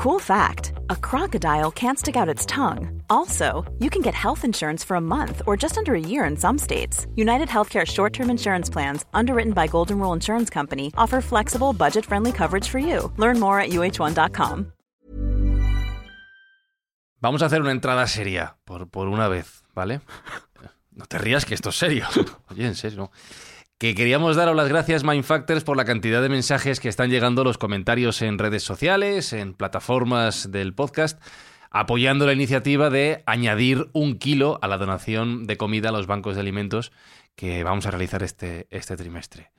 Cool fact a crocodile can't stick out its tongue. Also, you can get health insurance for a month or just under a year in some states. United Healthcare short term insurance plans, underwritten by Golden Rule Insurance Company, offer flexible, budget friendly coverage for you. Learn more at uh1.com. Vamos a hacer una entrada seria, por, por una vez, ¿vale? No te rías que esto es serio. Oye, en serio. Que queríamos daros las gracias Mindfactors por la cantidad de mensajes que están llegando los comentarios en redes sociales, en plataformas del podcast, apoyando la iniciativa de añadir un kilo a la donación de comida a los bancos de alimentos que vamos a realizar este, este trimestre.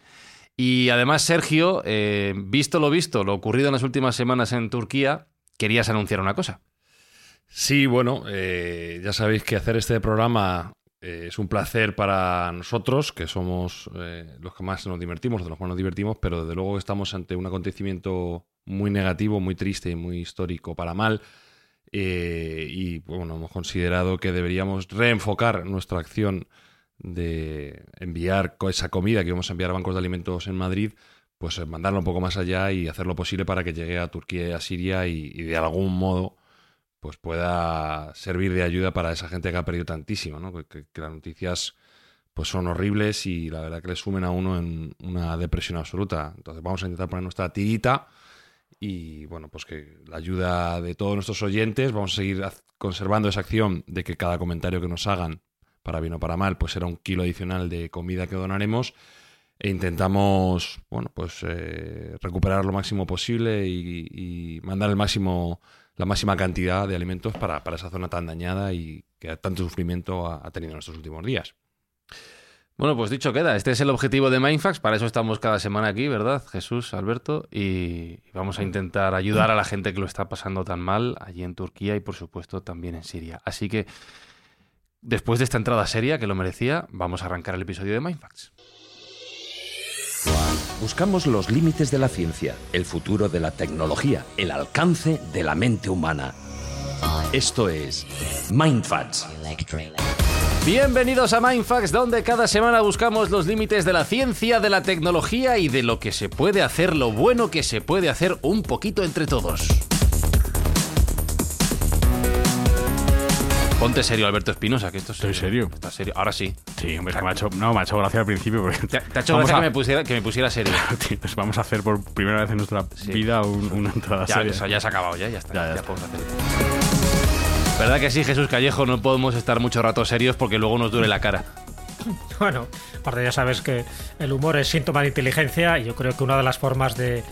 Y además, Sergio, eh, visto lo visto, lo ocurrido en las últimas semanas en Turquía, querías anunciar una cosa. Sí, bueno, eh, ya sabéis que hacer este programa eh, es un placer para nosotros, que somos eh, los que más nos divertimos, de los que más nos divertimos, pero desde luego estamos ante un acontecimiento muy negativo, muy triste y muy histórico para mal. Eh, y bueno, hemos considerado que deberíamos reenfocar nuestra acción de enviar esa comida que vamos a enviar a bancos de alimentos en Madrid, pues mandarla un poco más allá y hacer lo posible para que llegue a Turquía y a Siria y de algún modo pues pueda servir de ayuda para esa gente que ha perdido tantísimo, ¿no? Que, las noticias pues son horribles y la verdad que le sumen a uno en una depresión absoluta. Entonces vamos a intentar poner nuestra tirita y bueno, pues que la ayuda de todos nuestros oyentes, vamos a seguir conservando esa acción de que cada comentario que nos hagan, para bien o para mal, pues será un kilo adicional de comida que donaremos e intentamos, bueno, pues eh, recuperar lo máximo posible y, y mandar el máximo la máxima cantidad de alimentos para, esa zona tan dañada y que tanto sufrimiento ha, tenido en estos últimos días. Bueno, pues dicho queda, este es el objetivo de Mindfax, para eso estamos cada semana aquí, ¿verdad? Jesús, Alberto, y vamos a intentar ayudar a la gente que lo está pasando tan mal allí en Turquía y por supuesto también en Siria. Así que, después de esta entrada seria que lo merecía, vamos a arrancar el episodio de Mindfax. Buscamos los límites de la ciencia, el futuro de la tecnología, el alcance de la mente humana. Esto es MindFacts. Bienvenidos a Mindfax, donde cada semana buscamos los límites de la ciencia, de la tecnología y de lo que se puede hacer, lo bueno que se puede hacer un poquito entre todos. Ponte serio, Alberto Espinosa, que esto es Estoy serio. Está serio. Ahora sí. Sí, hombre, me ha hecho, no, me ha hecho gracia al principio. Porque te, ha hecho gracia que, me pusiera, que me pusiera serio. pues vamos a hacer por primera vez en nuestra vida una entrada ya, seria. ya se ha acabado, ya, ya está. Ya, ya, podemos hacer. ¿Verdad que sí, Jesús Callejo? No podemos estar mucho rato serios porque luego nos duele la cara. Bueno, aparte ya sabes que el humor es síntoma de inteligencia y yo creo que una de las formas de,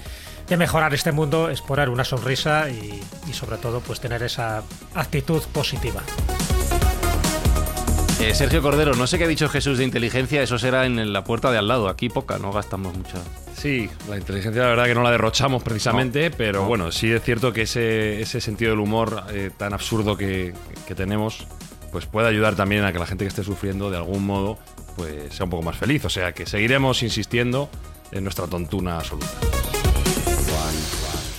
de mejorar este mundo es poner una sonrisa y, y sobre todo pues tener esa actitud positiva. Eh, Sergio Cordero, no sé qué ha dicho Jesús de inteligencia, eso será en la puerta de al lado. Aquí poca, no gastamos mucho. Sí, la inteligencia la verdad que no la derrochamos precisamente, pero bueno, sí es cierto que ese, ese sentido del humor eh, tan absurdo que, que, tenemos, pues puede ayudar también a que la gente que esté sufriendo de algún modo pues sea un poco más feliz. O sea que seguiremos insistiendo en nuestra tontuna absoluta.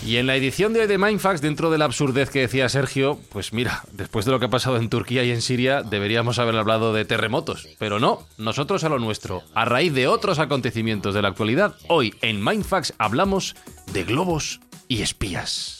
Y en la edición de hoy de Mindfax, dentro de la absurdez que decía Sergio, pues mira, después de lo que ha pasado en Turquía y en Siria, deberíamos haber hablado de terremotos. Pero no, nosotros a lo nuestro. A raíz de otros acontecimientos de la actualidad, hoy en Mindfax hablamos de globos y espías.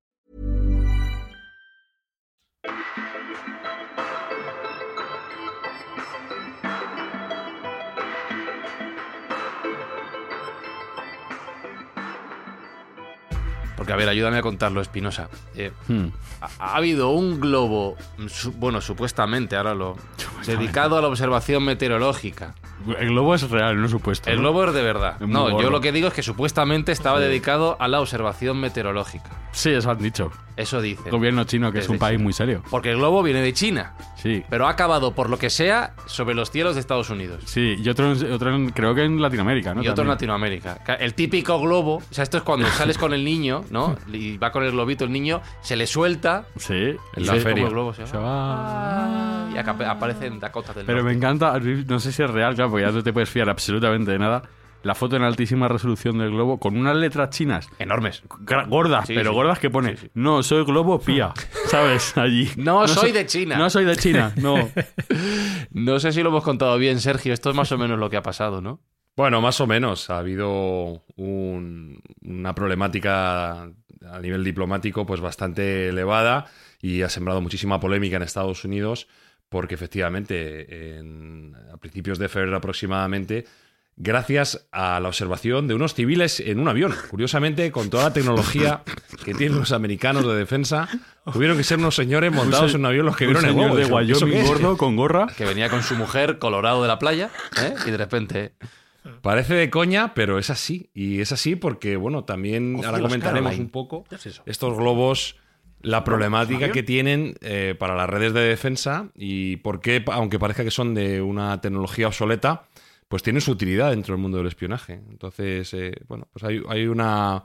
Porque, a ver, ayúdame a contarlo, Espinosa. Eh, hmm. ha, habido un globo, bueno, supuestamente, ahora lo. dedicado a la observación meteorológica, El globo es real, no supuesto. El ¿no? globo es de verdad. Es No, yo lo que digo es que supuestamente estaba dedicado a la observación meteorológica. Sí, eso han dicho. Eso dice. El gobierno chino, que es un país China. muy serio. Porque el globo viene de China, Sí. pero ha acabado por lo que sea sobre los cielos de Estados Unidos. Sí, y otro, otro en- creo que en Latinoamérica, ¿no? Y otro en. Latinoamérica. El típico globo, o sea, esto es cuando sales con el niño, ¿no? Y va con el globito el niño, se le suelta Sí. En y la se- feria. como el globo se Se va. Y acá aparece en Dakota del Pero me encanta, no sé si es real, claro, porque ya no te puedes fiar absolutamente de nada. La foto en altísima resolución del globo con unas letras chinas Enormes. gordas, Sí, pero sí. gordas que pone, Sí, sí. no, soy globo pía, ¿sabes? Allí. No soy soy de China. No soy de China, no. No sé si lo hemos contado bien, Sergio. Esto es más o menos lo que ha pasado, ¿no? Bueno, más o menos. Ha habido un- una problemática a nivel diplomático pues bastante elevada y ha sembrado muchísima polémica en Estados Unidos porque efectivamente en- a principios de febrero aproximadamente gracias a la observación de unos civiles en un avión. Curiosamente, con toda la tecnología que tienen los americanos de defensa, tuvieron que ser unos señores montados en un avión los que Un vieron el globo. de Dijeron, ¿eso qué Wyoming gordo con gorra. Que venía con su mujer colorado de la playa, ¿eh? Y de repente. Parece de coña, pero es así. Y es así porque, bueno, también ahora comentaremos un poco estos globos, la problemática que tienen eh, para las redes de defensa y por qué, aunque parezca que son de una tecnología obsoleta, pues tienen su utilidad dentro del mundo del espionaje. Entonces, eh, bueno, pues hay, hay una,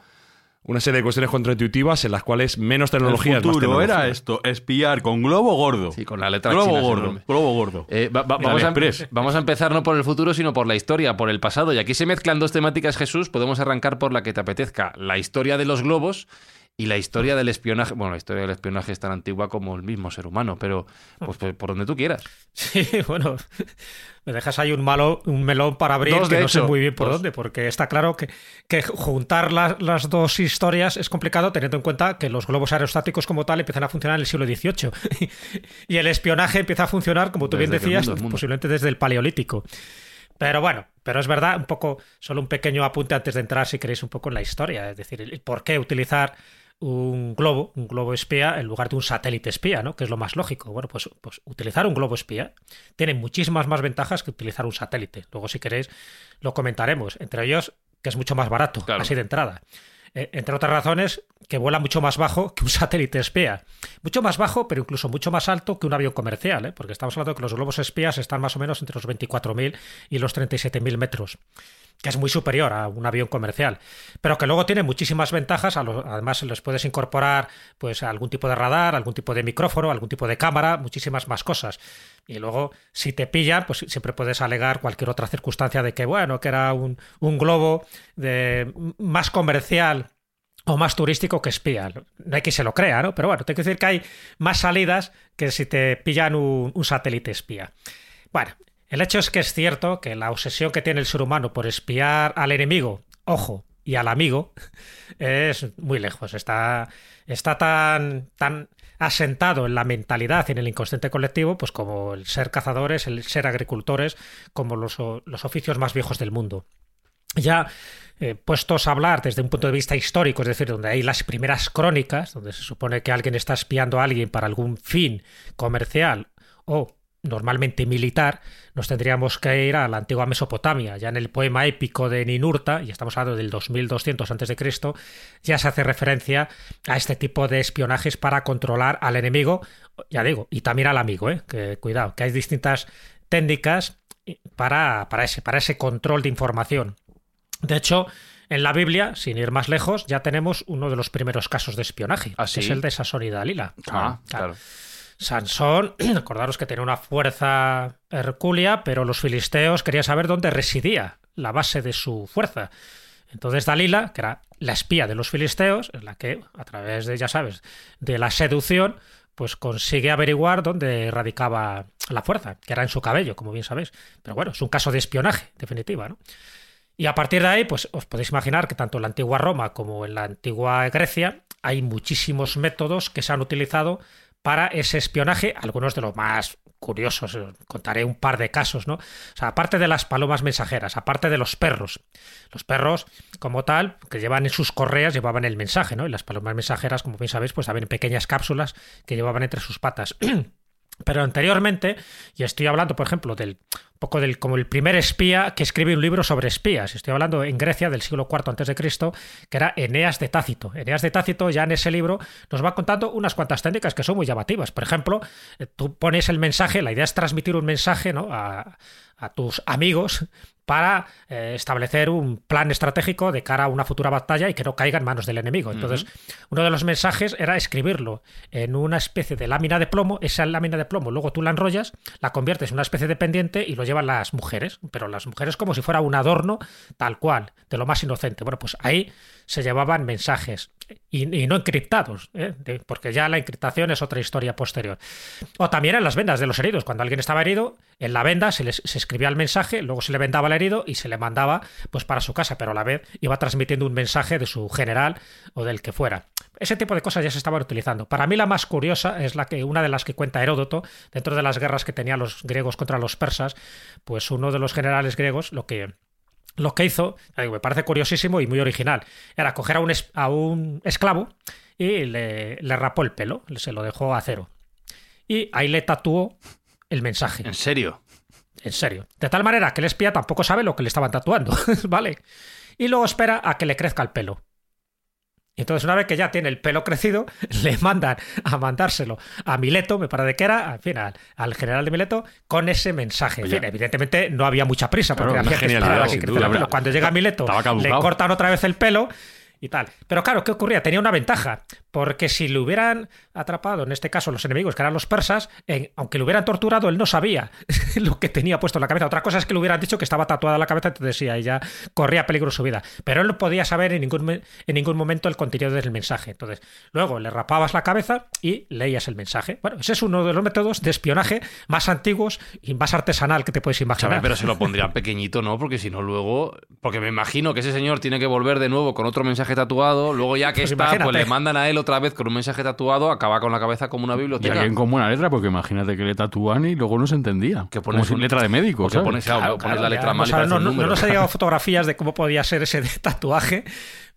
una serie de cuestiones contraintuitivas en las cuales menos tecnología El es más futuro tecnología. era esto, espiar con globo gordo. Sí, con la letra globo china gordo, globo gordo. Eh, va- va- De vamos, a, AliExpress. vamos a empezar no por el futuro, sino por la historia, por el pasado. Y aquí se mezclan dos temáticas, Jesús. Podemos arrancar por la que te apetezca. La historia de los globos y la historia del espionaje. Bueno, la historia del espionaje es tan antigua como el mismo ser humano, pero pues, pues, por donde tú quieras. Sí, bueno, me dejas ahí un, malo, un melón para abrir Dos, que no sé muy bien por dos. dónde, porque está claro que, que juntar la- las dos historias es complicado teniendo en cuenta que los globos aerostáticos como tal empiezan a funcionar en el siglo XVIII y el espionaje empieza a funcionar, como tú bien Desde decías, mundo es mundo. posiblemente desde el Paleolítico. Pero bueno, pero es verdad, un poco, solo un pequeño apunte antes de entrar, si queréis, un poco en la historia, es decir, el, el por qué utilizar un globo, un globo espía, en lugar de un satélite espía, ¿no? Que es lo más lógico. Bueno, pues, pues utilizar un globo espía tiene muchísimas más ventajas que utilizar un satélite. Luego, si queréis, lo comentaremos. Entre ellos, que es mucho más barato, Claro. así de entrada. Eh, entre otras razones, que vuela mucho más bajo que un satélite espía. Mucho más bajo, pero incluso mucho más alto que un avión comercial, ¿eh? porque estamos hablando de que los globos espías están más o menos entre los 24.000 y los 37.000 metros, que es muy superior a un avión comercial, pero que luego tiene muchísimas ventajas. además, les puedes incorporar pues algún tipo de radar, algún tipo de micrófono, algún tipo de cámara, muchísimas más cosas. Y luego, si te pillan, pues siempre puedes alegar cualquier otra circunstancia de que, bueno, que era un, globo de, más comercial o más turístico que espía. No hay quien se lo crea, ¿no? Pero bueno, tengo que decir que hay más salidas que si te pillan un, un satélite espía. Bueno, el hecho es que es cierto que la obsesión que tiene el ser humano por espiar al enemigo, ojo, y al amigo, es muy lejos. Está, está tan, tan asentado en la mentalidad y en el inconsciente colectivo, pues como el ser cazadores, el ser agricultores, como los, los oficios más viejos del mundo. Ya eh, puestos a hablar desde un punto de vista histórico, es decir, donde hay las primeras crónicas, donde se supone que alguien está espiando a alguien para algún fin comercial o normalmente militar, nos tendríamos que ir a la antigua Mesopotamia. Ya en el poema épico de Ninurta, y estamos hablando del 2200 a.C., ya se hace referencia a este tipo de espionajes para controlar al enemigo, ya digo, y también al amigo, ¿eh? que cuidado, que hay distintas técnicas para, para, ese, para ese control de información. De hecho, en la Biblia, sin ir más lejos, ya tenemos uno de los primeros casos de espionaje, ¿Ah, que es el de Sansón y Dalila. Ah, claro. Sansón, acordaros que tenía una fuerza hercúlea, pero los filisteos querían saber dónde residía la base de su fuerza. Entonces Dalila, que era la espía de los filisteos, en la que, a través de, ya sabes, de la seducción, pues consigue averiguar dónde radicaba la fuerza, que era en su cabello, como bien sabéis. Pero bueno, es un caso de espionaje, definitiva, ¿no? Y a partir de ahí, pues os podéis imaginar que tanto en la antigua Roma como en la antigua Grecia hay muchísimos métodos que se han utilizado para ese espionaje, algunos de los más curiosos, contaré un par de casos, ¿no? O sea, aparte de las palomas mensajeras, aparte de los perros. Los perros, como tal, que llevan en sus correas, llevaban el mensaje, ¿no? Y las palomas mensajeras, como bien sabéis, pues habían pequeñas cápsulas que llevaban entre sus patas. Pero anteriormente, y estoy hablando, por ejemplo, del poco del como el primer espía que escribe un libro sobre espías. Estoy hablando en Grecia del siglo IV antes de Cristo, que era Eneas de Tácito. Eneas de Tácito ya en ese libro nos va contando unas cuantas técnicas que son muy llamativas. Por ejemplo, eh, tú pones el mensaje, la idea es transmitir un mensaje ¿no? a, a tus amigos para eh, establecer un plan estratégico de cara a una futura batalla y que no caiga en manos del enemigo. Entonces, uno de los mensajes era escribirlo en una especie de lámina de plomo, esa lámina de plomo luego tú la enrollas, la conviertes en una especie de pendiente y lo llevan las mujeres, pero las mujeres como si fuera un adorno tal cual, de lo más inocente. Bueno, pues ahí se llevaban mensajes y, no encriptados, ¿eh? porque ya la encriptación es otra historia posterior. O también en las vendas de los heridos. Cuando alguien estaba herido, en la venda se, se escribía el mensaje, luego se le vendaba el herido y se le mandaba pues para su casa, pero a la vez iba transmitiendo un mensaje de su general o del que fuera. Ese tipo de cosas ya se estaban utilizando. Para mí la más curiosa es la que una de las que cuenta Heródoto dentro de las guerras que tenían los griegos contra los persas, pues uno de los generales griegos lo que lo que hizo, me parece curiosísimo y muy original, era coger a un, a un esclavo y le, le, rapó el pelo, se lo dejó a cero. Y ahí le tatuó el mensaje. ¿En serio? En serio. De tal manera que el espía tampoco sabe lo que le estaban tatuando, ¿vale? Y luego espera a que le crezca el pelo. Y entonces, una vez que ya tiene el pelo crecido, le mandan a mandárselo a Mileto, me parece que era, en fin, al, general de Mileto, con ese mensaje. En fin, evidentemente no había mucha prisa, porque había que esperar a que creciera el pelo. Cuando llega Mileto, le cortan otra vez el pelo y tal. Pero claro, ¿qué ocurría? Tenía una ventaja, porque si le hubieran atrapado, en este caso los enemigos, que eran los persas, aunque le hubieran torturado, él no sabía lo que tenía puesto en la cabeza. Otra cosa es que le hubieran dicho que estaba tatuada la cabeza, entonces sí, ahí ya corría peligro su vida. Pero él no podía saber en ningún, en ningún momento el contenido del mensaje. Entonces, luego le rapabas la cabeza y leías el mensaje. Bueno, ese es uno de los métodos de espionaje más antiguos y más artesanal que te puedes imaginar. Pero se lo pondrían pequeñito, ¿no? Porque si no, luego. Porque me imagino que ese señor tiene que volver de nuevo con otro mensaje tatuado, luego ya que pues está, pues le mandan a él otra vez con un mensaje tatuado, acaba con la cabeza como una biblioteca. Y alguien con buena letra, porque imagínate que le tatúan y luego no se entendía. Que pones como letra de médico, Que pones, la letra mal no, no, nos ha llegado fotografías de cómo podía ser ese tatuaje.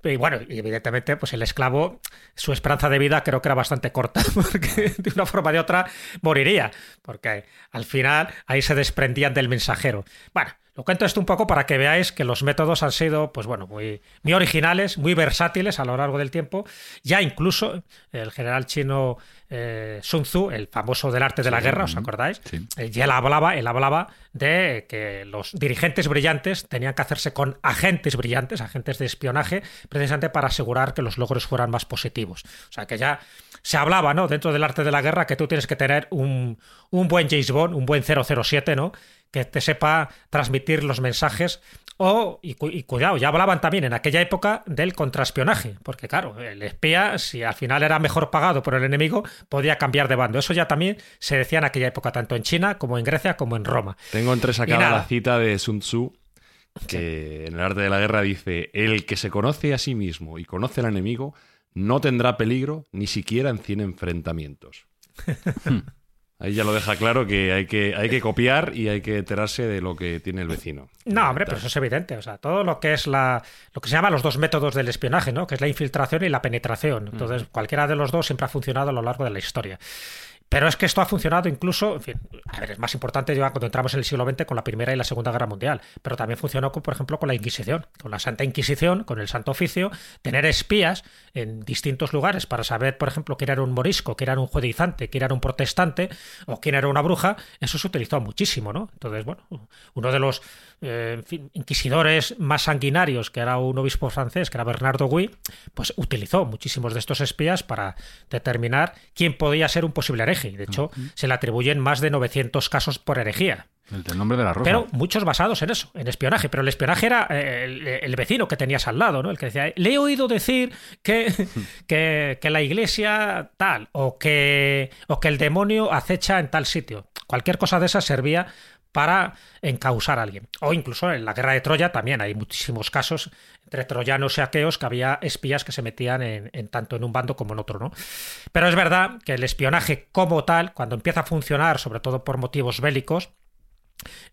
Y bueno, y evidentemente, pues el esclavo, su esperanza de vida creo que era bastante corta, porque de una forma o de otra moriría, porque al final ahí se desprendían del mensajero. Bueno, lo cuento esto un poco para que veáis que los métodos han sido, pues bueno, muy, muy originales, muy versátiles a lo largo del tiempo. Ya incluso el general chino eh, Sun Tzu, el famoso del arte de la guerra, ¿os acordáis? Eh, ya él hablaba, él hablaba de que los dirigentes brillantes tenían que hacerse con agentes brillantes, agentes de espionaje, precisamente para asegurar que los logros fueran más positivos. O sea que ya se hablaba, ¿no? Dentro del arte de la guerra que tú tienes que tener un, un buen James Bond, un buen 007, ¿no? Que te sepa transmitir los mensajes. O, y, cuidado, ya hablaban también en aquella época del contraespionaje, porque claro, el espía, si al final era mejor pagado por el enemigo, podía cambiar de bando. Eso ya también se decía en aquella época, tanto en China como en Grecia como en Roma. Tengo entresacada la cita de Sun Tzu, que en el arte de la guerra dice, el que se conoce a sí mismo y conoce al enemigo, no tendrá peligro ni siquiera en cien enfrentamientos. Ahí ya lo deja claro que hay que, hay que copiar y hay que enterarse de lo que tiene el vecino. No, hombre, pero eso es evidente. O sea, todo lo que es la. lo que se llama los dos métodos del espionaje, ¿no? Que es la infiltración y la penetración. Entonces, cualquiera de los dos siempre ha funcionado a lo largo de la historia. Pero es que esto ha funcionado incluso, en fin, a ver, es más importante ya cuando entramos en el siglo XX con la Primera y la Segunda Guerra Mundial, pero también funcionó, por ejemplo, con la Inquisición, con la Santa Inquisición, con el Santo Oficio, tener espías en distintos lugares para saber, por ejemplo, quién era un morisco, quién era un judaizante, quién era un protestante o quién era una bruja, eso se utilizó muchísimo, ¿no? Entonces, bueno, uno de los eh, inquisidores más sanguinarios, que era un obispo francés, que era Bernardo Gui, pues utilizó muchísimos de estos espías para determinar quién podía ser un posible hereje. De hecho, se le atribuyen más de 900 casos por herejía. El nombre de la rosa. Pero muchos basados en eso, en espionaje. Pero el espionaje era eh, el, vecino que tenías al lado, ¿no? El que decía, le he oído decir que, que, que, la iglesia tal, o que, o que el demonio acecha en tal sitio. Cualquier cosa de esa servía para encausar a alguien. O incluso en la guerra de Troya también hay muchísimos casos entre troyanos y aqueos que había espías que se metían en, tanto en un bando como en otro, ¿no? Pero es verdad que el espionaje como tal, cuando empieza a funcionar, sobre todo por motivos bélicos,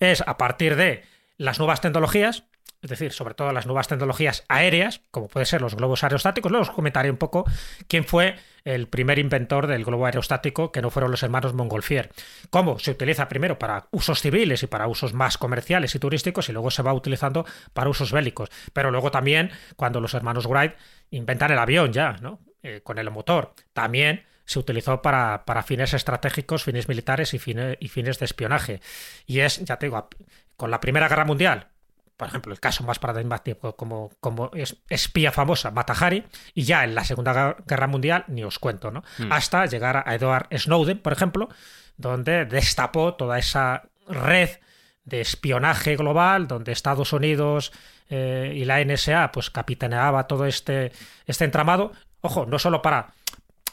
es a partir de las nuevas tecnologías, es decir, sobre todo las nuevas tecnologías aéreas, como pueden ser los globos aerostáticos. Luego os comentaré un poco quién fue el primer inventor del globo aerostático, que no fueron los hermanos Montgolfier. Cómo se utiliza primero para usos civiles y para usos más comerciales y turísticos, y luego se va utilizando para usos bélicos. Pero luego también, cuando los hermanos Wright inventan el avión ya, ¿no? Eh, con el motor, también se utilizó para, para fines estratégicos, fines militares y fines, y fines de espionaje. Y es, ya te digo, con la Primera Guerra Mundial, por ejemplo, el caso más paradigmático como, como es espía famosa, Matahari, y ya en la Segunda Guerra Mundial ni os cuento, ¿no? Hmm. Hasta llegar a Edward Snowden, por ejemplo, donde destapó toda esa red de espionaje global, donde Estados Unidos eh, y la NSA pues capitaneaba todo este, este entramado, ojo, no solo para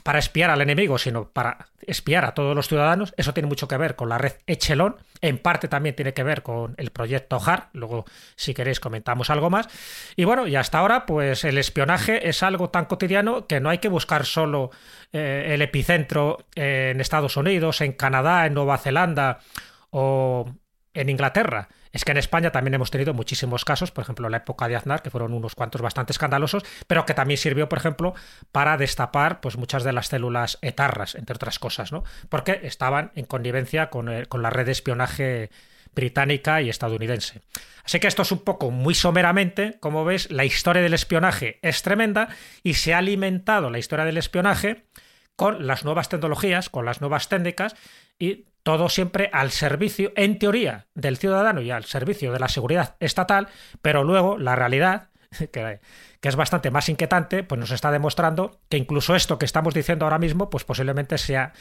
para espiar al enemigo, sino para espiar a todos los ciudadanos. Eso tiene mucho que ver con la red Echelon. En parte también tiene que ver con el proyecto HAR. Luego, si queréis, comentamos algo más. Y bueno, y hasta ahora, pues el espionaje es algo tan cotidiano que no hay que buscar solo eh, el epicentro en Estados Unidos, en Canadá, en Nueva Zelanda o en Inglaterra. Es que en España también hemos tenido muchísimos casos, por ejemplo, en la época de Aznar, que fueron unos cuantos bastante escandalosos, pero que también sirvió, por ejemplo, para destapar pues, muchas de las células etarras, entre otras cosas, ¿no? Porque estaban en connivencia con, el- con la red de espionaje británica y estadounidense. Así que esto es un poco muy someramente, como ves, la historia del espionaje es tremenda y se ha alimentado la historia del espionaje con las nuevas tecnologías, con las nuevas técnicas y todo siempre al servicio, en teoría, del ciudadano y al servicio de la seguridad estatal, pero luego la realidad, que, que es bastante más inquietante, pues nos está demostrando que incluso esto que estamos diciendo ahora mismo, pues posiblemente sea,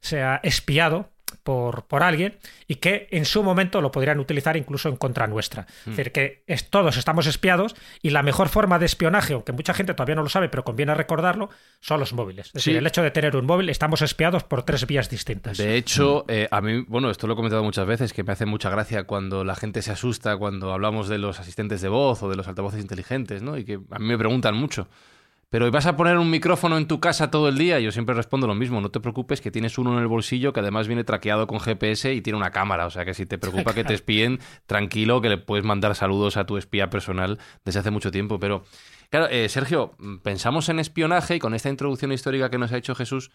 sea espiado por, por alguien y que en su momento lo podrían utilizar incluso en contra nuestra. Es decir, que es- todos estamos espiados y la mejor forma de espionaje, aunque mucha gente todavía no lo sabe, pero conviene recordarlo, son los móviles. Es decir, el hecho de tener un móvil, estamos espiados por tres vías distintas. De hecho, eh, a mí, bueno, esto lo he comentado muchas veces, que me hace mucha gracia cuando la gente se asusta cuando hablamos de los asistentes de voz o de los altavoces inteligentes, ¿no? Y que a mí me preguntan mucho. Pero ¿y vas a poner un micrófono en tu casa todo el día? Yo siempre respondo lo mismo, no te preocupes que tienes uno en el bolsillo que además viene traqueado con GPS y tiene una cámara, o sea que si te preocupa que te espíen, tranquilo que le puedes mandar saludos a tu espía personal desde hace mucho tiempo. Pero, claro, eh, Sergio, pensamos en espionaje y con esta introducción histórica que nos ha hecho Jesús,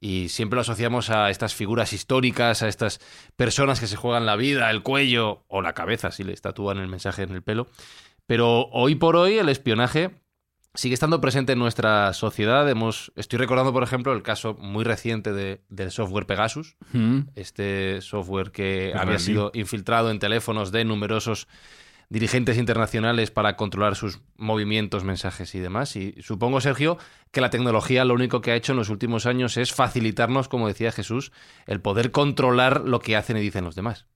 y siempre lo asociamos a estas figuras históricas, a estas personas que se juegan la vida, el cuello o la cabeza, si le tatúan el mensaje en el pelo. Pero hoy por hoy el espionaje sigue estando presente en nuestra sociedad. Hemos, estoy recordando, por ejemplo, el caso muy reciente de- del software Pegasus, Mm. este software que había sido infiltrado en teléfonos de numerosos dirigentes internacionales para controlar sus movimientos, mensajes y demás. Y supongo, Sergio, que la tecnología lo único que ha hecho en los últimos años es facilitarnos, como decía Jesús, el poder controlar lo que hacen y dicen los demás.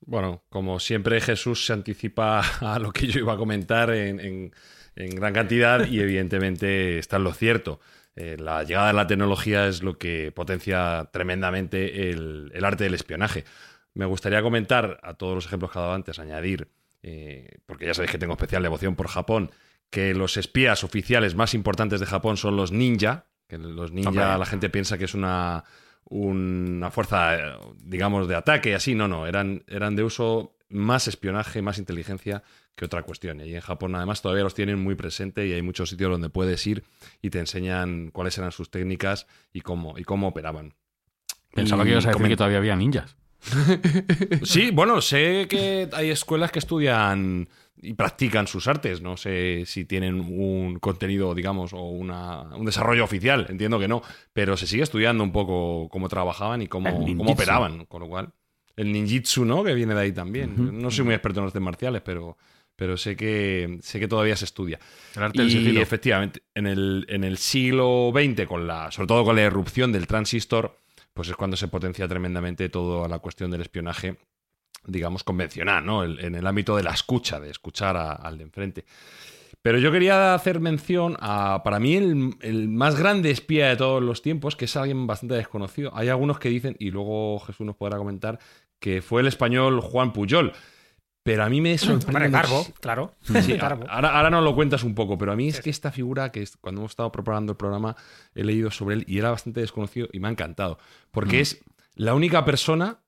Bueno, como siempre Jesús se anticipa a lo que yo iba a comentar en, en- en gran cantidad y evidentemente está en lo cierto. Eh, la llegada de la tecnología es lo que potencia tremendamente el, el arte del espionaje. Me gustaría comentar a todos los ejemplos que he dado antes, añadir, eh, porque ya sabéis que tengo especial devoción por Japón, que los espías oficiales más importantes de Japón son los ninja, que los ninja la gente piensa que es una, una fuerza, eh, digamos, de ataque, así, no, no, eran, eran de uso más espionaje, más inteligencia que otra cuestión. Y en Japón además todavía los tienen muy presente y hay muchos sitios donde puedes ir y te enseñan cuáles eran sus técnicas y cómo, y cómo operaban. Pensaba que ibas a decir que todavía había ninjas. Sí, bueno, sé que hay escuelas que estudian y practican sus artes. No sé si tienen un contenido, digamos, o una, un desarrollo oficial. Entiendo que no. Pero se sigue estudiando un poco cómo trabajaban y cómo, cómo operaban. Con lo cual, el ninjitsu, ¿no? Que viene de ahí también. No soy muy experto en artes marciales, pero, pero sé, que, sé que todavía se estudia. El arte del Y sigilo. efectivamente, en el, en el siglo XX, con la, sobre todo con la irrupción del transistor, pues es cuando se potencia tremendamente toda la cuestión del espionaje, digamos, convencional, ¿no? El- en el ámbito de la escucha, de escuchar a- al de enfrente. Pero yo quería hacer mención a, para mí, el, el más grande espía de todos los tiempos, que es alguien bastante desconocido. Hay algunos que dicen, y luego Jesús nos podrá comentar, que fue el español Juan Puyol. Pero a mí me sorprende. Muchis- claro. Sí, ahora, ahora nos lo cuentas un poco, pero a mí es que esta figura que es- cuando hemos estado preparando el programa he leído sobre él y era bastante desconocido y me ha encantado. Porque es la única persona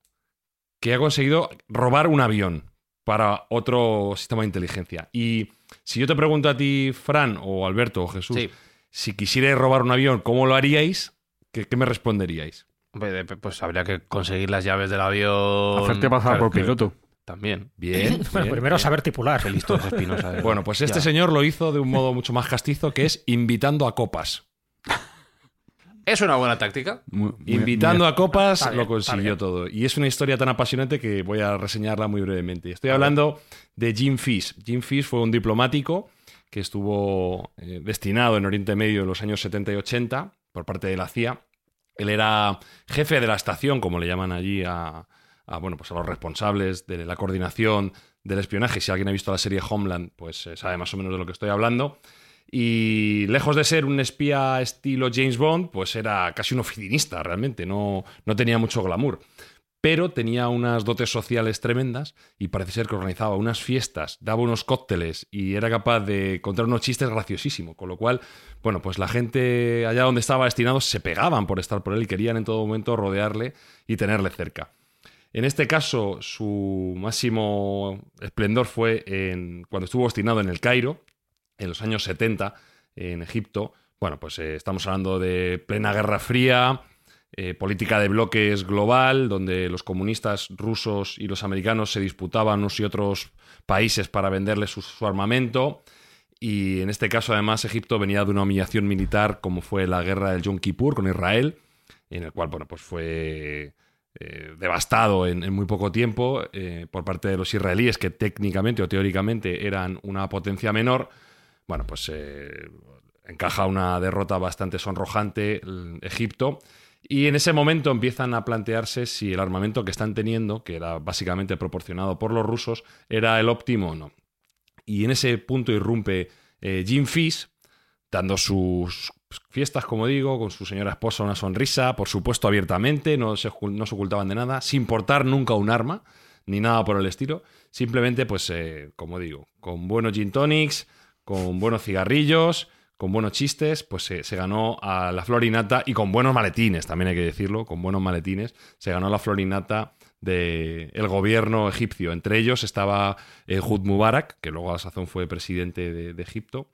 que ha conseguido robar un avión. para otro sistema de inteligencia. Y si yo te pregunto a ti, Fran, o Alberto, o Jesús, Sí. si quisierais robar un avión, ¿cómo lo haríais? ¿Qué, qué me responderíais? Pues habría que conseguir las llaves del avión. Hacerte pasar Claro, por que- piloto. También. Bien. Bueno, bien, primero bien. saber tipular. Qué listo es Espinosa. eh. Bueno, pues este Ya. señor lo hizo de un modo mucho más castizo, que es invitando a copas. Es una buena táctica. Muy- Invitando muy- a copas bien, lo consiguió todo. Y es una historia tan apasionante que voy a reseñarla muy brevemente. Estoy hablando de Jim Fish. Jim Fish fue un diplomático que estuvo eh, destinado en Oriente Medio en los años 70 y 80 por parte de la CIA. Él era jefe de la estación, como le llaman allí a, a, bueno, pues a los responsables de la coordinación del espionaje. Si alguien ha visto la serie Homeland, pues eh, sabe más o menos de lo que estoy hablando. Y lejos de ser un espía estilo James Bond, pues era casi un oficinista realmente, no, no tenía mucho glamour. Pero tenía unas dotes sociales tremendas y parece ser que organizaba unas fiestas, daba unos cócteles y era capaz de contar unos chistes graciosísimos. Con lo cual, bueno, pues la gente allá donde estaba destinado se pegaban por estar por él y querían en todo momento rodearle y tenerle cerca. En este caso, su máximo esplendor fue en, cuando estuvo destinado en el Cairo, en los años 70, en Egipto. Bueno, pues eh, estamos hablando de plena Guerra Fría, eh, política de bloques global, donde los comunistas rusos y los americanos se disputaban unos y otros países para venderles su, su armamento. Y en este caso, además, Egipto venía de una humillación militar como fue la guerra del Yom Kippur con Israel, en el cual, bueno, pues fue eh, devastado en, muy poco tiempo eh, por parte de los israelíes, que técnicamente o teóricamente eran una potencia menor. Bueno, pues eh, encaja una derrota bastante sonrojante Egipto. Y en ese momento empiezan a plantearse si el armamento que están teniendo, que era básicamente proporcionado por los rusos, era el óptimo o no. Y en ese punto irrumpe Jim Fish, dando sus fiestas, como digo, con su señora esposa una sonrisa, por supuesto abiertamente, no se, no se ocultaban de nada, sin portar nunca un arma, ni nada por el estilo. Simplemente, pues, eh, como digo, con buenos gin tonics, con buenos cigarrillos, con buenos chistes, pues se, se ganó a la florinata y con buenos maletines, también hay que decirlo, con buenos maletines, se ganó la florinata del el gobierno egipcio. Entre ellos estaba eh, Hud Mubarak, que luego a la sazón fue presidente de, de Egipto.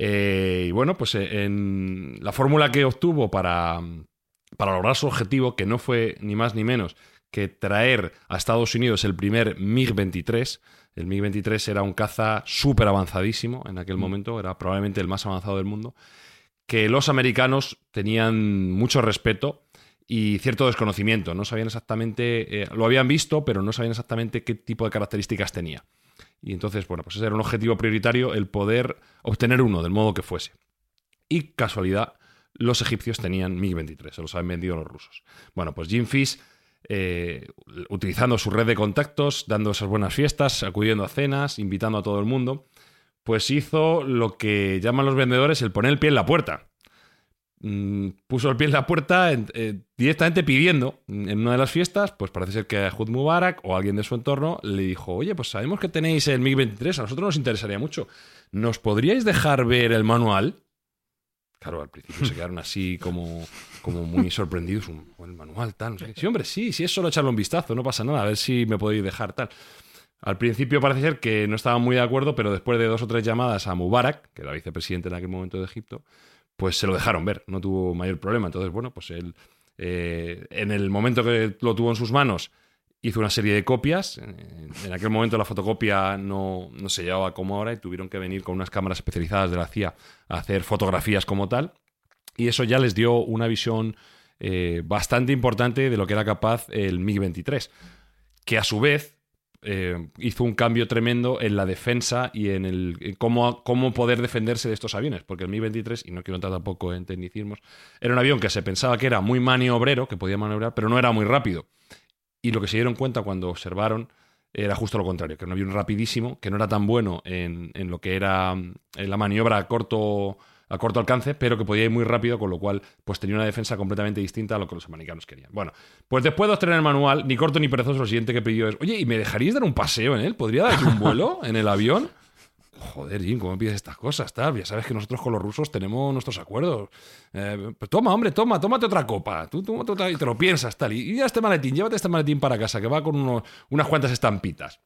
Eh, y bueno, pues eh, en la fórmula que obtuvo para, para lograr su objetivo, que no fue ni más ni menos que traer a Estados Unidos el primer MiG-23. El MiG-23 era un caza súper avanzadísimo en aquel momento, era probablemente el más avanzado del mundo, que los americanos tenían mucho respeto y cierto desconocimiento. No sabían exactamente, eh, lo habían visto, pero no sabían exactamente qué tipo de características tenía. Y entonces, bueno, pues ese era un objetivo prioritario, el poder obtener uno del modo que fuese. Y casualidad, los egipcios tenían MiG-23, se los habían vendido los rusos. Bueno, pues Jim Fish, eh, utilizando su red de contactos, dando esas buenas fiestas, acudiendo a cenas, invitando a todo el mundo, pues hizo lo que llaman los vendedores el poner el pie en la puerta. Mm, puso el pie en la puerta eh, directamente pidiendo en una de las fiestas, pues parece ser que Hud Mubarak o alguien de su entorno le dijo, oye, pues sabemos que tenéis el MiG-23, a nosotros nos interesaría mucho. ¿Nos podríais dejar ver el manual? Claro, al principio se quedaron así como, como muy sorprendidos. Un, "Oh, el manual, tal. no sé qué". Sí, hombre, sí, sí, es solo echarle un vistazo, no pasa nada, a ver si me podéis dejar tal. Al principio parece ser que no estaban muy de acuerdo, pero después de dos o tres llamadas a Mubarak, que era vicepresidente en aquel momento de Egipto, pues se lo dejaron ver, no tuvo mayor problema. Entonces, bueno, pues él, eh, en el momento que lo tuvo en sus manos, hizo una serie de copias. En, aquel momento la fotocopia no, no se llevaba como ahora y tuvieron que venir con unas cámaras especializadas de la CIA a hacer fotografías como tal. Y eso ya les dio una visión eh, bastante importante de lo que era capaz el MiG-23, que a su vez eh, hizo un cambio tremendo en la defensa y en el cómo, cómo poder defenderse de estos aviones, porque el Mi-23, y no quiero entrar tampoco en tecnicismos, era un avión que se pensaba que era muy maniobrero, que podía maniobrar, pero no era muy rápido. Y lo que se dieron cuenta cuando observaron era justo lo contrario, que era un avión rapidísimo, que no era tan bueno en, en lo que era mm, en la maniobra a corto, a corto alcance, pero que podía ir muy rápido, con lo cual pues tenía una defensa completamente distinta a lo que los americanos querían. Bueno, pues después de obtener el manual, ni corto ni perezoso, lo siguiente que pidió es, oye, ¿y me dejaríais dar un paseo en él? ¿Podría dar un vuelo en el avión? Joder, Jim, ¿cómo pides estas cosas? Tal? Ya sabes que nosotros con los rusos tenemos nuestros acuerdos. Eh, pues toma, hombre, toma, tómate otra copa. Tú, tómate otra y te lo piensas, tal. Y, y ya este maletín, llévate este maletín para casa, que va con unos- unas cuantas estampitas.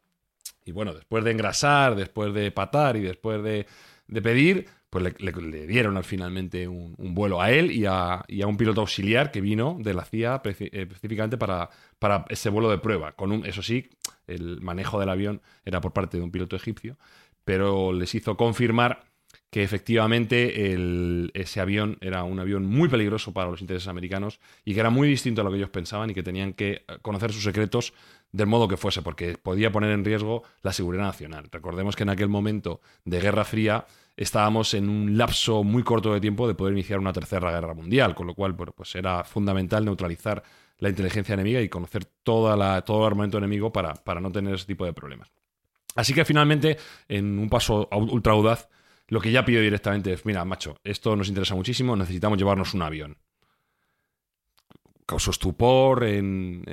Y bueno, después de engrasar, después de patar y después de, de pedir, pues le, dieron al finalmente un, un, vuelo a él y a, y a, un piloto auxiliar que vino de la CIA eh, específicamente para, para ese vuelo de prueba. Con un, eso sí, el manejo del avión era por parte de un piloto egipcio, pero les hizo confirmar que efectivamente el, ese avión era un avión muy peligroso para los intereses americanos y que era muy distinto a lo que ellos pensaban y que tenían que conocer sus secretos del modo que fuese, porque podía poner en riesgo la seguridad nacional. Recordemos que en aquel momento de Guerra Fría estábamos en un lapso muy corto de tiempo de poder iniciar una tercera guerra mundial, con lo cual pues era fundamental neutralizar la inteligencia enemiga y conocer toda la, todo el armamento enemigo para, para no tener ese tipo de problemas. Así que finalmente, en un paso ultra audaz, lo que ya pido directamente es, mira, macho, esto nos interesa muchísimo, necesitamos llevarnos un avión. Causó estupor en,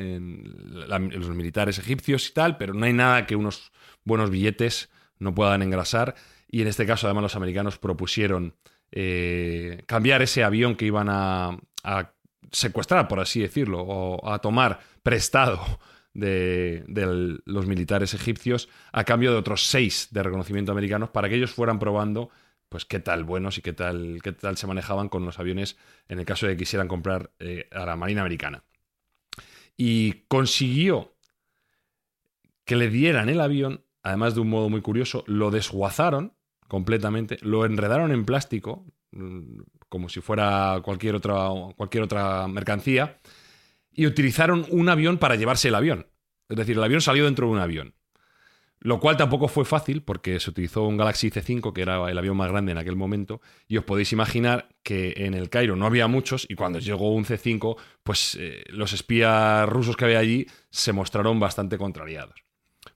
los militares egipcios y tal, pero no hay nada que unos buenos billetes no puedan engrasar. Y en este caso, además, los americanos propusieron eh, cambiar ese avión que iban a, secuestrar, por así decirlo, o a tomar prestado de, los militares egipcios a cambio de otros seis de reconocimiento americanos para que ellos fueran probando pues qué tal buenos y qué tal, qué tal se manejaban con los aviones en el caso de que quisieran comprar eh, a la Marina Americana. Y consiguió que le dieran el avión, además de un modo muy curioso, lo desguazaron completamente, lo enredaron en plástico, mm, como si fuera cualquier otra, cualquier otra mercancía, y utilizaron un avión para llevarse el avión. Es decir, el avión salió dentro de un avión. Lo cual tampoco fue fácil porque se utilizó un Galaxy C5, que era el avión más grande en aquel momento, y os podéis imaginar que en el Cairo no había muchos y cuando llegó un C5, pues eh, los espías rusos que había allí se mostraron bastante contrariados.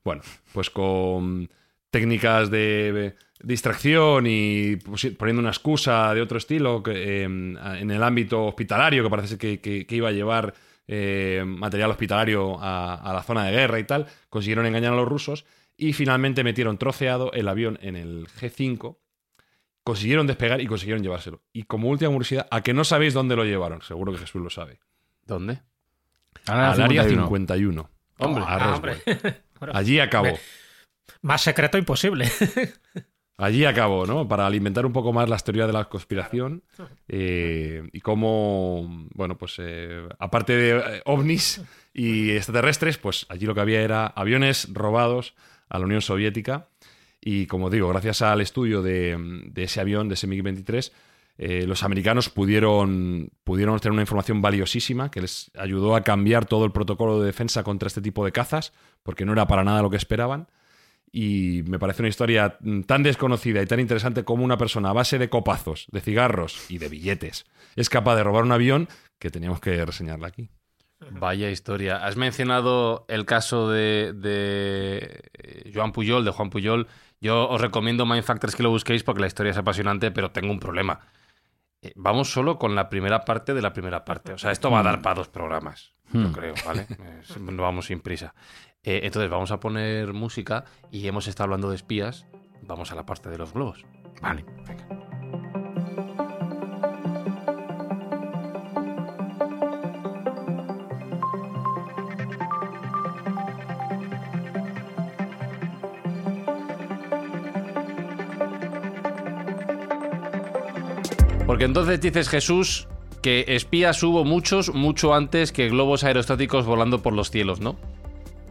Bueno, pues con técnicas de distracción y poniendo una excusa de otro estilo que, em, en el ámbito hospitalario que parece que, que iba a llevar eh, material hospitalario a, la zona de guerra y tal, consiguieron engañar a los rusos y finalmente metieron troceado el avión en el G5, consiguieron despegar y consiguieron llevárselo. Y como última curiosidad, ¿a que no sabéis dónde lo llevaron? Seguro que Jesús lo sabe. ¿Dónde? Al área 51. Hombre, ah, Allí acabó. Más secreto imposible. Allí acabó, ¿no? Para alimentar un poco más las teorías de la conspiración eh, y cómo, bueno, pues eh, aparte de eh, ovnis y extraterrestres, pues allí lo que había era aviones robados a la Unión Soviética y como digo, gracias al estudio de, ese avión, de ese MiG-23, los americanos pudieron, pudieron una información valiosísima que les ayudó a cambiar todo el protocolo de defensa contra este tipo de cazas, porque no era para nada lo que esperaban y me parece una historia tan desconocida y tan interesante como una persona a base de copazos, de cigarros y de billetes es capaz de robar un avión que teníamos que reseñarla aquí. Vaya historia. Has mencionado el caso de, de eh, Joan Puyol, de Juan Puyol. Yo os recomiendo Mindfactors que lo busquéis porque la historia es apasionante, pero tengo un problema. Eh, vamos solo con la primera parte de la primera parte. O sea, esto va a dar para dos programas, yo hmm. creo, ¿vale? no vamos sin prisa. Eh, entonces vamos a poner música y hemos estado hablando de espías. Vamos a la parte de los globos. Vale, venga. Porque entonces dices, Jesús, que espías hubo muchos, mucho antes que globos aerostáticos volando por los cielos, ¿no?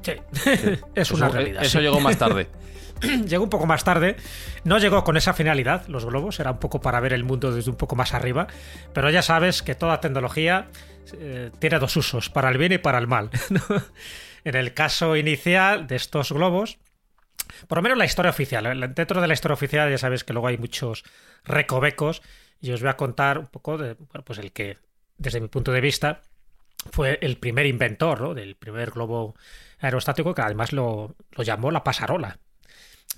Sí, es una realidad. Eso llegó más tarde. llegó un poco más tarde. No llegó con esa finalidad, los globos, era un poco para ver el mundo desde un poco más arriba. Pero ya sabes que toda tecnología eh, tiene dos usos, para el bien y para el mal. en el caso inicial de estos globos, por lo menos la historia oficial. ¿eh? Dentro de la historia oficial ya sabes que luego hay muchos recovecos y os voy a contar un poco de, bueno, pues el que, desde mi punto de vista, fue el primer inventor ¿no? del primer globo aerostático que además lo, llamó la pasarola.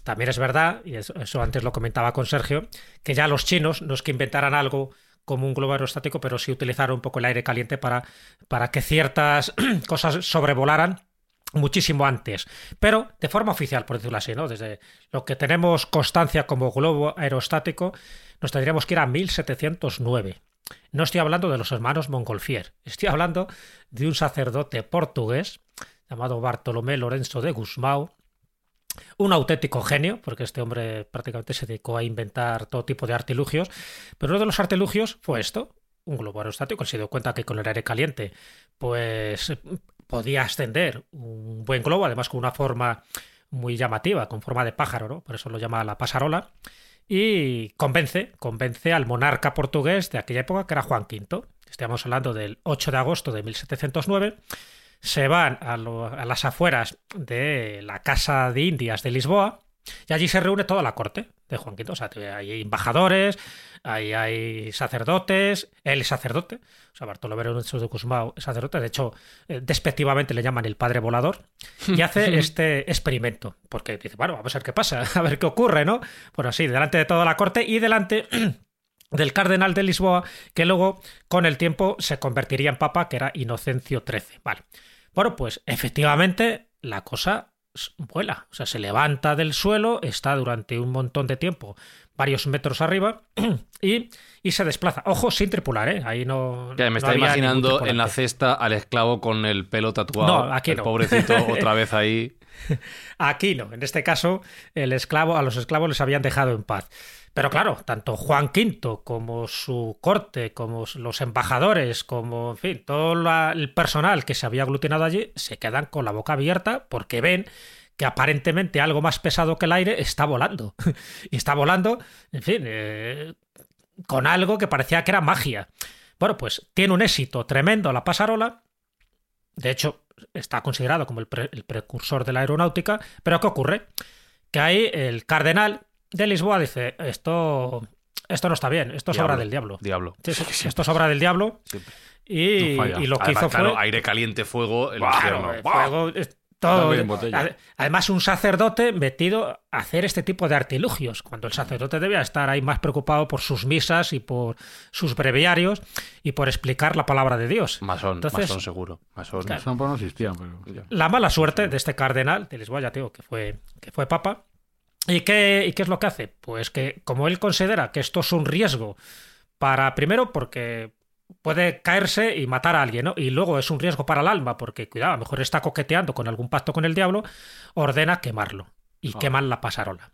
También es verdad, y eso, antes lo comentaba con Sergio, que ya los chinos no es que inventaran algo como un globo aerostático, pero sí utilizaron un poco el aire caliente para, para que ciertas cosas sobrevolaran muchísimo antes, pero de forma oficial, por decirlo así, ¿no? Desde lo que tenemos constancia como globo aerostático, nos tendríamos que ir a 1709. No estoy hablando de los hermanos Montgolfier, estoy hablando de un sacerdote portugués llamado Bartolomé Lorenzo de Gusmão, un auténtico genio, porque este hombre prácticamente se dedicó a inventar todo tipo de artilugios, pero uno de los artilugios fue esto, un globo aerostático, él se dio cuenta que con el aire caliente pues podía ascender un buen globo, además con una forma muy llamativa, con forma de pájaro, ¿no? Por eso lo llama la pasarola. Y convence, convence al monarca portugués de aquella época, que era Juan V. Estamos hablando del 8 de agosto de 1709 se van a, las afueras de la Casa de Indias de Lisboa y allí se reúne toda la corte de Juan V. O sea, hay embajadores, ahí hay sacerdotes, él es sacerdote, o sea, Bartolomé de Cusmao es sacerdote, de hecho, eh, despectivamente le llaman el padre volador, y hace este experimento, porque dice, bueno, vamos a ver qué pasa, a ver qué ocurre, ¿no? Bueno, sí, delante de toda la corte y delante del cardenal de Lisboa, que luego, con el tiempo, se convertiría en papa, que era Inocencio XIII. Vale. Bueno, pues efectivamente la cosa vuela, o sea, se levanta del suelo, está durante un montón de tiempo varios metros arriba y, se desplaza. Ojo, sin tripular, ¿eh? Ahí no. me está imaginando en la cesta al esclavo con el pelo tatuado. No, aquí el pobrecito otra vez ahí. Aquí no. En este caso, el esclavo, a los esclavos les habían dejado en paz. Pero claro, tanto Juan V como su corte, como los embajadores, como, en fin, todo el personal que se había aglutinado allí, se quedan con la boca abierta porque ven que aparentemente algo más pesado que el aire está volando. y está volando, en fin, eh, con algo que parecía que era magia. Bueno, pues tiene un éxito tremendo la pasarola. De hecho, está considerado como el, el precursor de la aeronáutica. Pero ¿qué ocurre? Que ahí el cardenal, de Lisboa dice, esto, esto no está bien, esto es obra del diablo. Diablo. esto es obra del diablo. Y, lo que hizo fue... aire caliente, fuego, el fuego, todo. Además, un sacerdote metido a hacer este tipo de artilugios, cuando el sacerdote debía estar ahí más preocupado por sus misas y por sus breviarios y por explicar la palabra de Dios. Masón, Entonces, masón seguro. Masón, masón pues no existía. La mala suerte de este cardenal de Lisboa, ya digo, que fue, que fue papa, ¿Y qué, ¿Y qué es lo que hace? Pues que como él considera que esto es un riesgo para, primero, porque puede caerse y matar a alguien, ¿no? Y luego es un riesgo para el alma, porque, cuidado, a lo mejor está coqueteando con algún pacto con el diablo, ordena quemarlo y oh. queman la pasarola.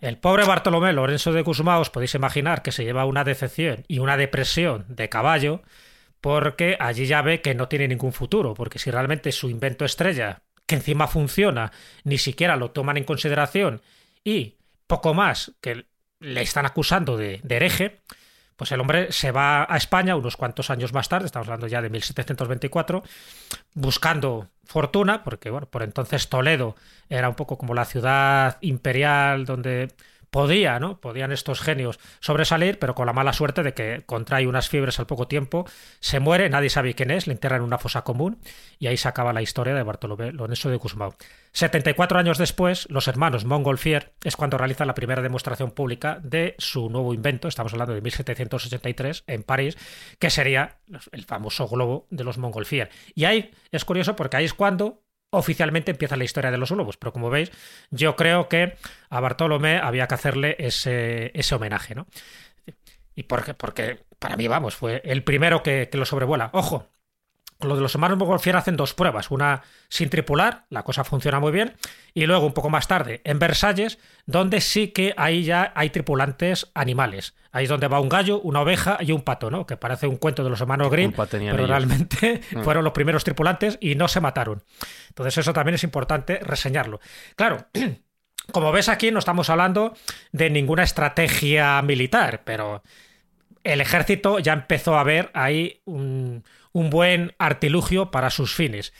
El pobre Bartolomé Lorenzo de Guzmán, os podéis imaginar que se lleva una decepción y una depresión de caballo, porque allí ya ve que no tiene ningún futuro, porque si realmente su invento estrella encima funciona, ni siquiera lo toman en consideración y poco más que le están acusando de, hereje, pues el hombre se va a España unos cuantos años más tarde, estamos hablando ya de 1724, buscando fortuna, porque bueno, por entonces Toledo era un poco como la ciudad imperial donde podía, ¿no? Podían estos genios sobresalir, pero con la mala suerte de que contrae unas fiebres al poco tiempo, se muere, nadie sabe quién es, le enterran en una fosa común y ahí se acaba la historia de Bartolomé Lorenzo de Guzmán. 74 años después, los hermanos Montgolfier es cuando realizan la primera demostración pública de su nuevo invento, estamos hablando de 1783 en París, que sería el famoso globo de los Montgolfier. Y ahí es curioso porque ahí es cuando oficialmente empieza la historia de los globos, pero como veis, yo creo que a Bartolomé había que hacerle ese, ese homenaje, ¿no? Y porque, porque para mí, vamos, fue el primero que, que lo sobrevuela. Ojo, lo de los hermanos Montgolfier hacen dos pruebas, una sin tripular, la cosa funciona muy bien, y luego un poco más tarde en Versalles, donde sí que ahí ya hay tripulantes animales. Ahí es donde va un gallo, una oveja y un pato, ¿no? Que parece un cuento de los hermanos Grimm, pero realmente mm. fueron los primeros tripulantes y no se mataron. Entonces eso también es importante reseñarlo. Claro, como ves aquí no estamos hablando de ninguna estrategia militar, pero el ejército ya empezó a ver ahí un un buen artilugio para sus fines.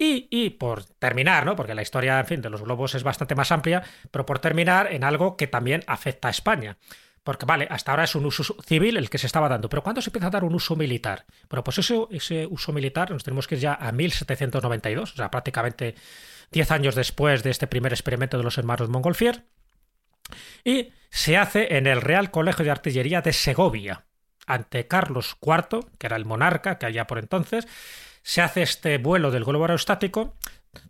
Y, por terminar, ¿no? Porque la historia, en fin, de los globos es bastante más amplia, pero por terminar en algo que también afecta a España. Porque, vale, hasta ahora es un uso civil el que se estaba dando, pero ¿cuándo se empieza a dar un uso militar? Bueno, pues ese, ese uso militar nos tenemos que ir ya a 1792, o sea, prácticamente 10 años después de este primer experimento de los hermanos Montgolfier, y se hace en el Real Colegio de Artillería de Segovia ante Carlos IV, que era el monarca que había por entonces, se hace este vuelo del globo aerostático,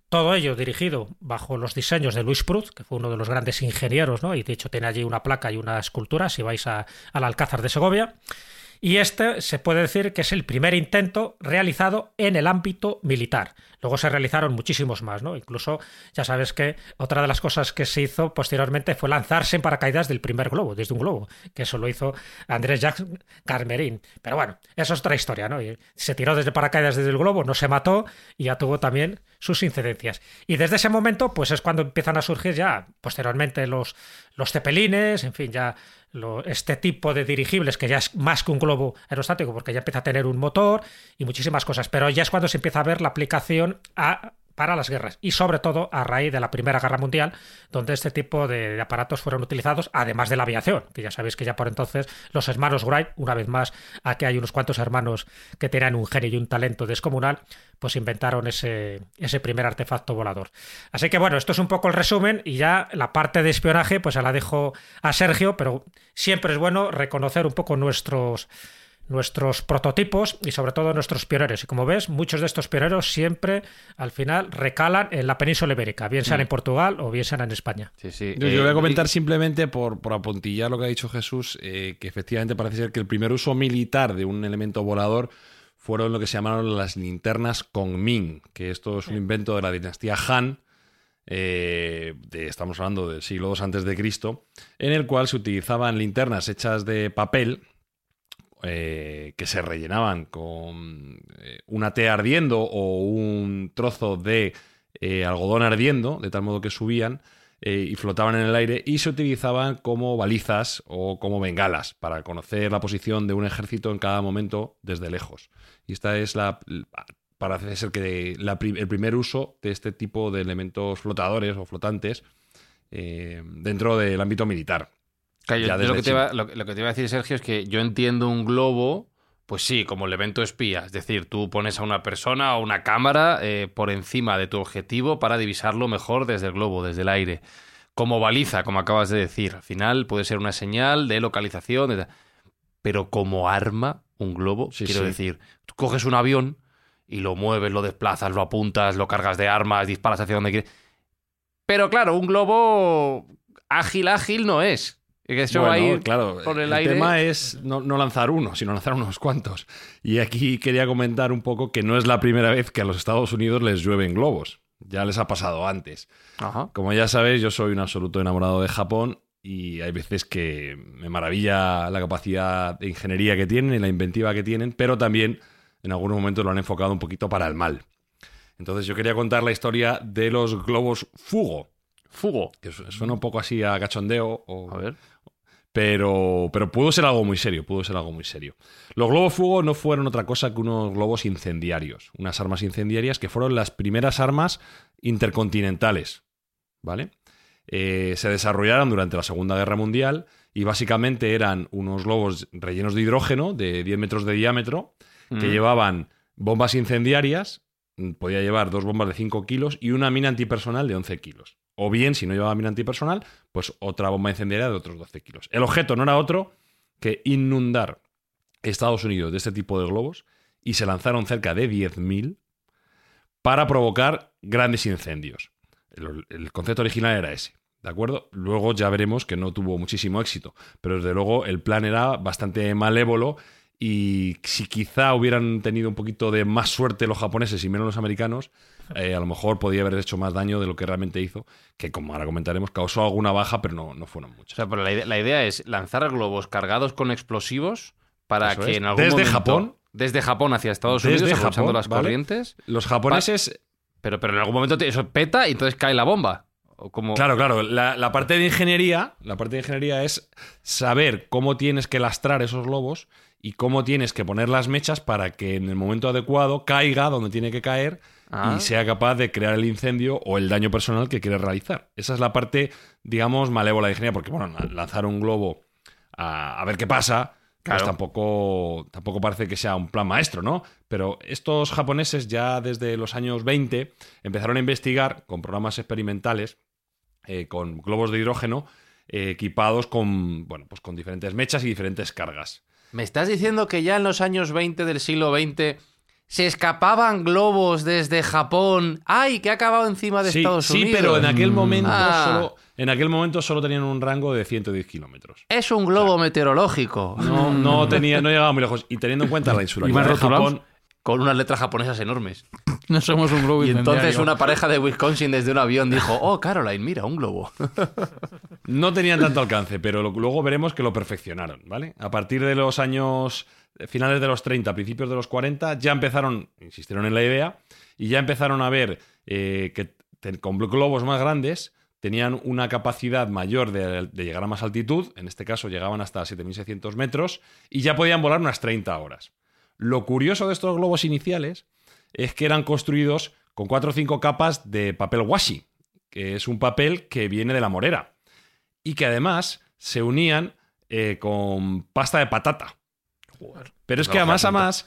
todo ello dirigido bajo los diseños de Luis Prud, que fue uno de los grandes ingenieros, ¿no? y de hecho tiene allí una placa y una escultura si vais al Alcázar de Segovia. Y este se puede decir que es el primer intento realizado en el ámbito militar. Luego se realizaron muchísimos más, ¿no? Incluso ya sabes que otra de las cosas que se hizo posteriormente fue lanzarse en paracaídas del primer globo, desde un globo, que eso lo hizo Andrés Jacques Carmerín. Pero bueno, eso es otra historia, ¿no? se tiró desde paracaídas desde el globo, no se mató y ya tuvo también sus incidencias. Y desde ese momento, pues es cuando empiezan a surgir ya posteriormente los, los cepelines, en fin, ya este tipo de dirigibles, que ya es más que un globo aerostático, porque ya empieza a tener un motor y muchísimas cosas, pero ya es cuando se empieza a ver la aplicación a para las guerras y sobre todo a raíz de la Primera Guerra Mundial, donde este tipo de, aparatos fueron utilizados, además de la aviación, que ya sabéis que ya por entonces los hermanos Wright, una vez más, aquí hay unos cuantos hermanos que tenían un genio y un talento descomunal, pues inventaron ese, ese primer artefacto volador. Así que bueno, esto es un poco el resumen y ya la parte de espionaje pues se la dejo a Sergio, pero siempre es bueno reconocer un poco nuestros nuestros prototipos y sobre todo nuestros pioneros. Y como ves, muchos de estos pioneros siempre al final recalan en la península ibérica, bien sean mm. en Portugal o bien sean en España. Sí, sí. Yo, voy a eh, comentar simplemente por, por, apuntillar lo que ha dicho Jesús, eh, que efectivamente parece ser que el primer uso militar de un elemento volador fueron lo que se llamaron las linternas Kongming, que esto es un invento de la dinastía Han. Eh, de, estamos hablando del siglo II antes de Cristo, en el cual se utilizaban linternas hechas de papel, eh, que se rellenaban con eh, una té ardiendo o un trozo de eh, algodón ardiendo, de tal modo que subían y flotaban en el aire y se utilizaban como balizas o como bengalas para conocer la posición de un ejército en cada momento desde lejos. Y esta es la, parece ser que el primer uso de este tipo de elementos flotadores o flotantes dentro del ámbito militar lo, que te iba, lo, que te iba a decir, Sergio, es que yo entiendo un globo, pues sí, como el evento espía. Es decir, tú pones a una persona o una cámara eh, por encima de tu objetivo para divisarlo mejor desde el globo, desde el aire. Como baliza, como acabas de decir. Al final puede ser una señal de localización, pero como arma, un globo, quiero decir, tú coges un avión y lo mueves, lo desplazas, lo apuntas, lo cargas de armas, disparas hacia donde quieres. Pero claro, un globo ágil, ágil no es. Que eso va a ir claro, por el, el tema es no, lanzar uno, sino lanzar unos cuantos. Y aquí quería comentar un poco que no es la primera vez que a los Estados Unidos les llueven globos. Ya les ha pasado antes. Como ya sabéis, yo soy un absoluto enamorado de Japón y hay veces que me maravilla la capacidad de ingeniería que tienen y la inventiva que tienen, pero también en algunos momentos lo han enfocado un poquito para el mal. Entonces yo quería contar la historia de los globos Fugo. Fugo. Que suena un poco así a cachondeo o, a ver. Pero, pero pudo ser algo muy serio, pudo ser algo muy serio. Los globos fuego no fueron otra cosa que unos globos incendiarios, unas armas incendiarias que fueron las primeras armas intercontinentales, ¿vale? Eh, se desarrollaron durante la Segunda Guerra Mundial y básicamente eran unos globos rellenos de hidrógeno de 10 metros de diámetro que mm. llevaban bombas incendiarias, podía llevar dos bombas de 5 kilos y una mina antipersonal de 11 kilos. O bien, si no llevaba mina antipersonal, pues otra bomba incendiaria de otros 12 kilos. El objeto no era otro que inundar Estados Unidos de este tipo de globos y se lanzaron cerca de 10.000 para provocar grandes incendios. El, concepto original era ese. ¿De acuerdo? Luego ya veremos que no tuvo muchísimo éxito, pero desde luego el plan era bastante malévolo y si quizá hubieran tenido un poquito de más suerte los japoneses y menos los americanos, eh, a lo mejor podía haber hecho más daño de lo que realmente hizo, que como ahora comentaremos, causó alguna baja, pero no, no fueron muchas. O sea, pero la idea, es lanzar globos cargados con explosivos para que en algún desde Japón desde Japón hacia Estados Unidos aprovechando las corrientes los japoneses pero pero en algún momento eso peta y entonces cae la bomba. Claro, claro. La, la, parte de ingeniería, la parte de ingeniería es saber cómo tienes que lastrar esos globos y cómo tienes que poner las mechas para que en el momento adecuado caiga donde tiene que caer y ah. sea capaz de crear el incendio o el daño personal que quiere realizar. Esa es la parte, digamos, malévola de ingeniería, porque, bueno, lanzar un globo a, ver qué pasa, pues tampoco, tampoco parece que sea un plan maestro, ¿no? Pero estos japoneses ya desde los años 20 empezaron a investigar con programas experimentales, eh, con globos de hidrógeno, eh, equipados con, bueno, pues con diferentes mechas y diferentes cargas. ¿Me estás diciendo que ya en los años 20 del siglo XX se escapaban globos desde Japón? ¡Ay, que ha acabado encima de Estados Unidos! Sí, pero en aquel momento ah. solo en aquel momento solo tenían un rango de 110 kilómetros. Es un globo meteorológico. No, no, tenía, no llegaba muy lejos. Y teniendo en cuenta la insularidad más de rotulados? Japón, Con unas letras japonesas enormes. No somos un globo Y entonces una pareja de Wisconsin desde un avión dijo, oh, Caroline, mira, un globo. no tenían tanto alcance, pero lo- luego veremos que lo perfeccionaron, ¿vale? A partir de los años finales de los 30, principios de los 40, ya empezaron, insistieron en la idea, y ya empezaron a ver eh, que con globos más grandes tenían una capacidad mayor de, llegar a más altitud, en este caso llegaban hasta 7.600 metros, y ya podían volar unas 30 horas. Lo curioso de estos globos iniciales es que eran construidos con cuatro o cinco capas de papel washi, que es un papel que viene de la morera, y que además se unían eh, con pasta de patata. Pero es que lo además, tanto. además,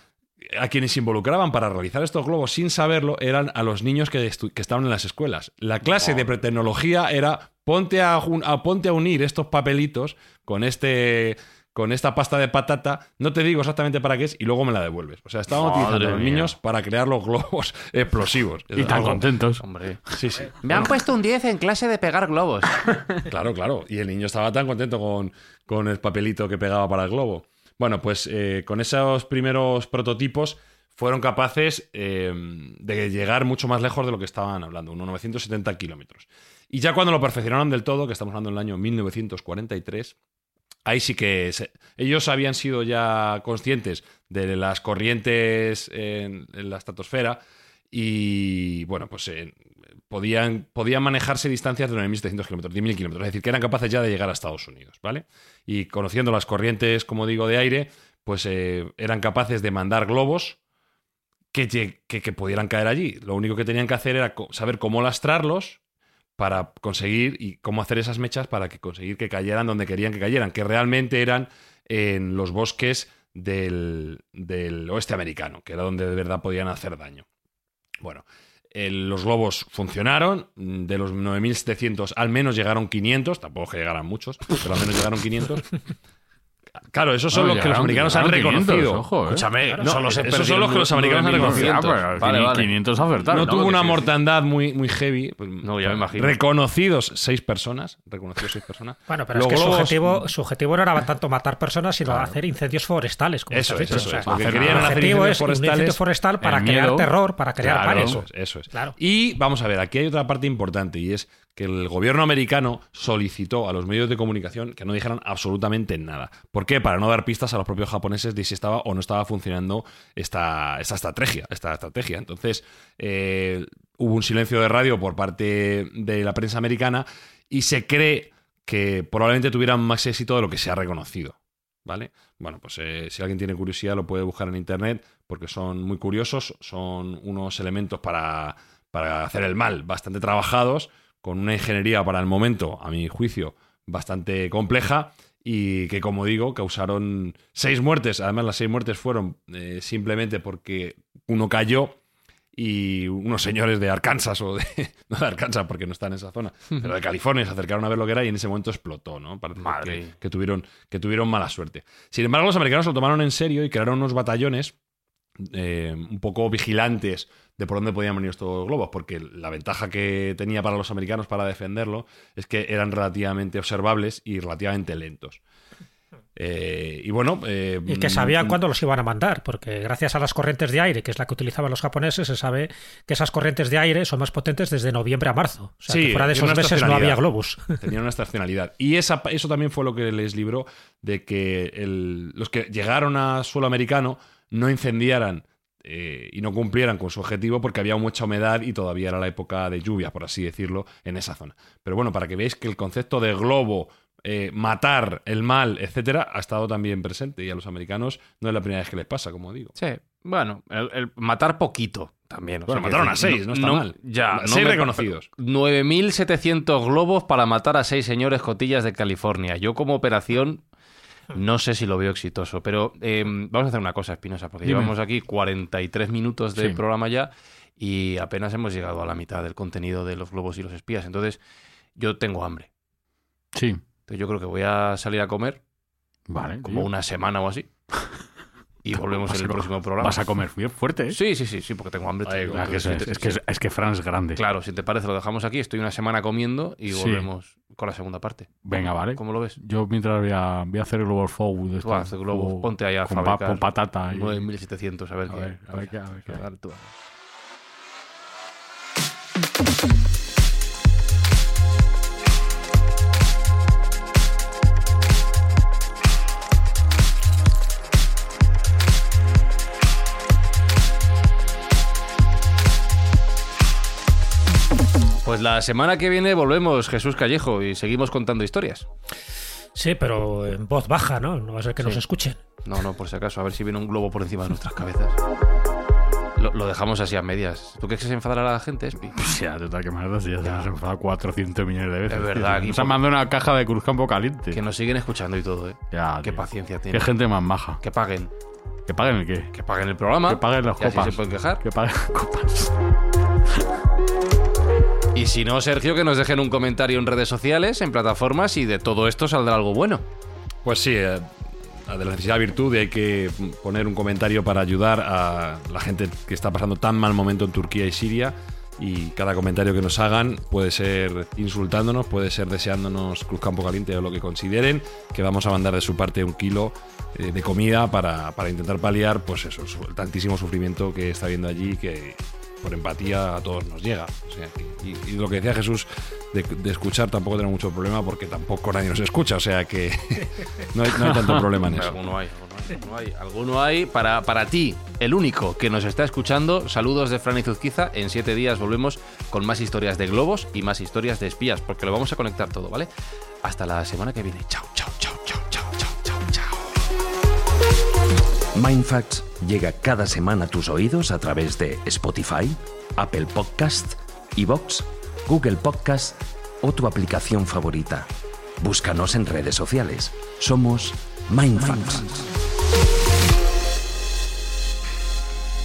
a quienes se involucraban para realizar estos globos sin saberlo eran a los niños que, estaban en las escuelas. La clase de pretecnología era ponte a, a- ponte a unir estos papelitos con este con esta pasta de patata, no te digo exactamente para qué es y luego me la devuelves. O sea, estaban Madre utilizando a los niños para crear los globos explosivos. Y tan algo- contentos. Hombre. Sí, sí. Me han puesto un 10 en clase de pegar globos. Claro, claro. Y el niño estaba tan contento con, con el papelito que pegaba para el globo. Bueno, pues eh, con esos primeros prototipos fueron capaces eh, de llegar mucho más lejos de lo que estaban hablando, unos 970 kilómetros. Y ya cuando lo perfeccionaron del todo, que estamos hablando del año 1943, ahí sí que ellos habían sido ya conscientes de las corrientes en, en la estratosfera y, bueno, pues eh, podían, podían manejarse distancias de 9.700 kilómetros, 10.000 kilómetros, es decir, que eran capaces ya de llegar a Estados Unidos, ¿vale? Y conociendo las corrientes, como digo, de aire, pues eh, eran capaces de mandar globos que, que, que pudieran caer allí. Lo único que tenían que hacer era saber cómo lastrarlos para conseguir y cómo hacer esas mechas para que conseguir que cayeran donde querían que cayeran, que realmente eran en los bosques del, del oeste americano, que era donde de verdad podían hacer daño. Bueno, los globos funcionaron, mm, de los 9.700 al menos llegaron 500, tampoco que llegaran muchos, pero al menos llegaron 500. Claro, esos son Bueno, los que los americanos han llegaron 500, reconocido. ojo, ¿eh? Escúchame, No, esos son los que los americanos han reconocido. Vale, vale. 500 acertaron. No tuvo que una sí, sí. mortandad muy, muy heavy. No, ya me imagino. Reconocidos seis personas. Reconocidos seis personas. Bueno, pero Los es que su, objetivo, su objetivo no era tanto matar personas, sino hacer incendios forestales. Como Eso es, eso O sea, es. Lo que querían hacer objetivo es un incendio forestales. forestal para crear terror, para crear Claro, pánico. eso es, eso es. Claro. Y vamos a ver, aquí hay otra parte importante y es que el gobierno americano solicitó a los medios de comunicación que no dijeran absolutamente nada. ¿Por qué? Para no dar pistas a los propios japoneses de si estaba o no estaba funcionando esta, esta estrategia. Esta estrategia. Entonces, eh, hubo un silencio de radio por parte de la prensa americana y se cree que probablemente tuvieran más éxito de lo que se ha reconocido. ¿Vale? Bueno, pues eh, si alguien tiene curiosidad lo puede buscar en internet porque son muy curiosos, son unos elementos para, para hacer el mal bastante trabajados, con una ingeniería para el momento, a mi juicio, bastante compleja y que, como digo, causaron seis muertes. Además, las seis muertes fueron eh, simplemente porque uno cayó y unos señores de Arkansas o de no de Arkansas porque no están en esa zona, pero de California se acercaron a ver lo que era y en ese momento explotó, ¿no? Parece Madre. que, que tuvieron que tuvieron mala suerte. Sin embargo, los americanos lo tomaron en serio y crearon unos batallones eh, un poco vigilantes de por dónde podían venir estos globos, porque la ventaja que tenía para los americanos para defenderlo es que eran relativamente observables y relativamente lentos. Eh, y bueno. eh, Y que sabían mm, cuándo los iban a mandar, porque gracias a las corrientes de aire, que es la que utilizaban los japoneses, se sabe que esas corrientes de aire son más potentes desde noviembre a marzo. O sea, Sí, que fuera de esos meses no había globos. Tenían una estacionalidad. Y esa, eso también fue lo que les libró de que el- los que llegaron a suelo americano no incendiaran eh, y no cumplieran con su objetivo porque había mucha humedad y todavía era la época de lluvia, por así decirlo, en esa zona. Pero bueno, para que veáis que el concepto de globo, eh, matar el mal, etcétera, ha estado también presente y a los americanos no es la primera vez que les pasa, como digo. Sí, bueno, el, el matar poquito también. o Bueno, sea, mataron que a seis, no está mal. Ya, no Seis me- reconocidos. 9.700 globos para matar a seis señores cotillas de California. Yo como operación no sé si lo veo exitoso, pero eh, vamos a hacer una cosa, Espinosa, porque Dime. llevamos aquí 43 minutos de Sí. programa ya y apenas hemos llegado a la mitad del contenido de los globos y los espías. Entonces, yo tengo hambre. Sí. Entonces, yo creo que voy a salir a comer Vale. como tío. una semana o así. Y volvemos en el próximo programa. Vas a comer bien fuerte, ¿eh? Sí, sí, sí, sí, porque tengo hambre. Ay, tío. Que es, que, es que Fran es grande. Claro, si te parece, lo dejamos aquí. Estoy una semana comiendo y Sí. Con la segunda parte. Venga, vale. ¿Cómo lo ves? Yo mientras voy a, voy a hacer Tú haz estos, globos, como- ponte ahí a con, pa- fabricar con patata. y- 9700, a ver A qué. ver, a ver qué- a ver qué hay. Dale tú. Pues la semana que viene volvemos, Jesús Callejo, y seguimos contando historias. Sí, pero en voz baja, ¿no? No va a ser que nos escuchen. No, no, por si acaso, a ver si viene un globo por encima de nuestras cabezas. Lo, lo dejamos así a medias. ¿Tú crees que se enfadará la gente, Espi? Sea, total, que más ya se nos ha enfadado 400 millones de veces. Es verdad, Nos han mandado una caja de Cruzcampo caliente. Que nos siguen escuchando y todo, ¿eh? Ya, Qué tío. paciencia tienen. Qué gente más maja. Que paguen. Que paguen el qué. Que paguen el programa. Que paguen las y así copas. se pueden quejar. Que paguen las copas. Y si no, Sergio, que nos dejen un comentario en redes sociales, en plataformas, y de todo esto saldrá algo bueno. Pues sí, eh, de la necesidad de virtud hay que poner un comentario para ayudar a la gente que está pasando tan mal momento en Turquía y Siria. Y cada comentario que nos hagan puede ser insultándonos, puede ser deseándonos Cruz Campo Caliente o lo que consideren, que vamos a mandar de su parte un kilo eh, de comida para, para intentar paliar pues eso, el tantísimo sufrimiento que está habiendo allí que por empatía a todos nos llega. O sea, que- y, y lo que decía Jesús de, de escuchar tampoco tenemos mucho problema porque tampoco nadie nos escucha, o sea que no hay, no hay tanto problema en eso. Alguno hay, alguno hay, alguno hay. Alguno hay para, para ti, el único que nos está escuchando. Saludos de Fran y Zuzquiza. En siete días volvemos con más historias de globos y más historias de espías, porque lo vamos a conectar todo, ¿vale? Hasta la semana que viene. Chao, chao, chao, chao, chao, chao, chao, chao. Mindfacts llega cada semana a tus oídos a través de Spotify, Apple Podcast, Evox, Google Podcast o tu aplicación favorita. Búscanos en redes sociales. Somos Mindfacts.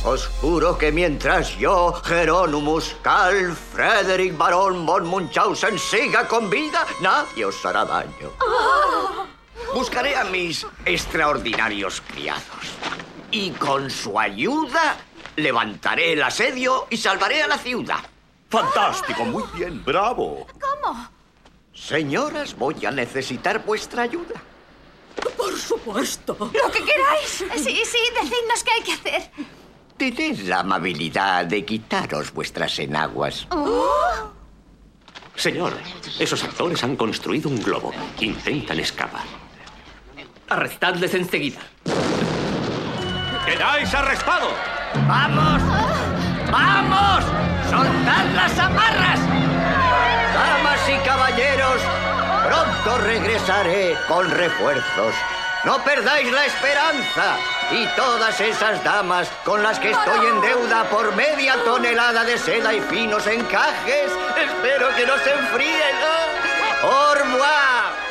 Os juro que mientras yo, Jerónimo Cal, Frederick Barón von Munchausen siga con vida, nadie os hará daño. Buscaré a mis extraordinarios criados. Y con su ayuda levantaré el asedio y salvaré a la ciudad. Fantástico, muy bien, bravo. ¿Cómo? Señoras, voy a necesitar vuestra ayuda. Por supuesto. Lo que queráis. Sí, sí, decidnos qué hay que hacer. Tened la amabilidad de quitaros vuestras enaguas. Señor, esos actores han construido un globo. Intentan escapar. Arrestadles enseguida. ¡Quedáis arrestados! ¡Vamos! ¡Vamos! ¡Soltad las amarras! Damas y caballeros, pronto regresaré con refuerzos. No perdáis la esperanza. Y todas esas damas con las que estoy en deuda por media tonelada de seda y finos encajes, espero que no se enfríen. ¡Au revoir!